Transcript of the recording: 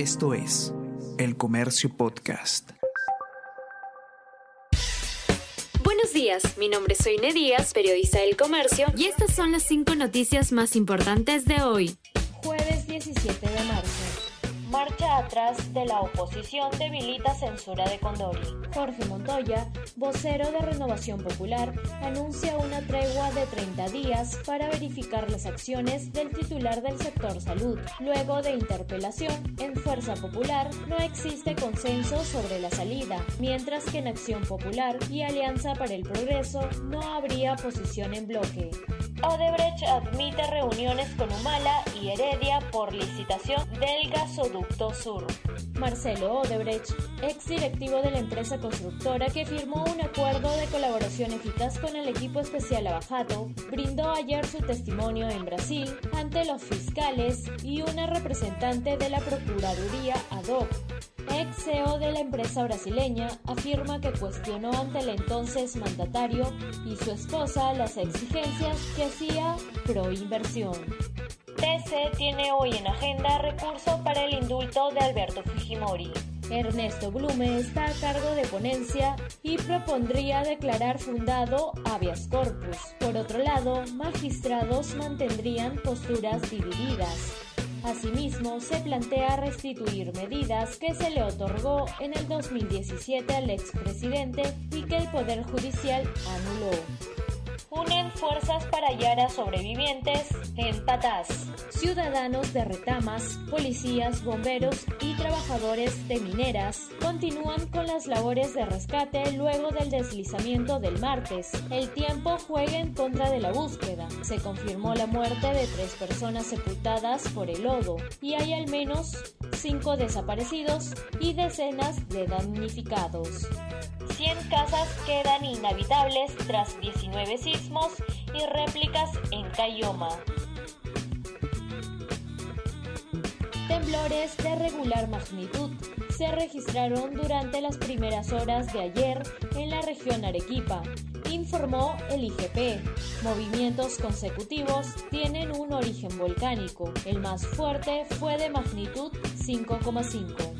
Esto es El Comercio Podcast. Buenos días, mi nombre es Soine Díaz, periodista del Comercio, y estas son las cinco noticias más importantes de hoy. Jueves 17 de marzo. Marcha atrás de la oposición debilita censura de Condori. Jorge Montoya, vocero de Renovación Popular, anuncia una tregua de 30 días para verificar las acciones del titular del sector salud. Luego de interpelación, en Fuerza Popular no existe consenso sobre la salida, mientras que en Acción Popular y Alianza para el Progreso no habría posición en bloque. Odebrecht admite reuniones con Humala y Heredia por licitación del gasoducto sur. Marcelo Odebrecht, ex directivo de la empresa constructora que firmó un acuerdo de colaboración eficaz con el equipo especial Abajato, brindó ayer su testimonio en Brasil ante los fiscales y una representante de la Procuraduría ad hoc ex CEO de la empresa brasileña, afirma que cuestionó ante el entonces mandatario y su esposa las exigencias que hacía pro inversión. TC tiene hoy en agenda recurso para el indulto de Alberto Fujimori. Ernesto Blume está a cargo de ponencia y propondría declarar fundado habeas corpus. Por otro lado, magistrados mantendrían posturas divididas. Asimismo, se plantea restituir medidas que se le otorgó en el 2017 al expresidente y que el Poder Judicial anuló unen fuerzas para hallar a sobrevivientes en Patás. Ciudadanos de Retamas, policías, bomberos y trabajadores de mineras continúan con las labores de rescate luego del deslizamiento del martes. El tiempo juega en contra de la búsqueda. Se confirmó la muerte de tres personas sepultadas por el lodo y hay al menos cinco desaparecidos y decenas de damnificados. 100 casas quedan inhabitables tras 19 sismos y réplicas en Cayoma. Temblores de regular magnitud se registraron durante las primeras horas de ayer en la región Arequipa, informó el IGP. Movimientos consecutivos tienen un origen volcánico. El más fuerte fue de magnitud 5,5.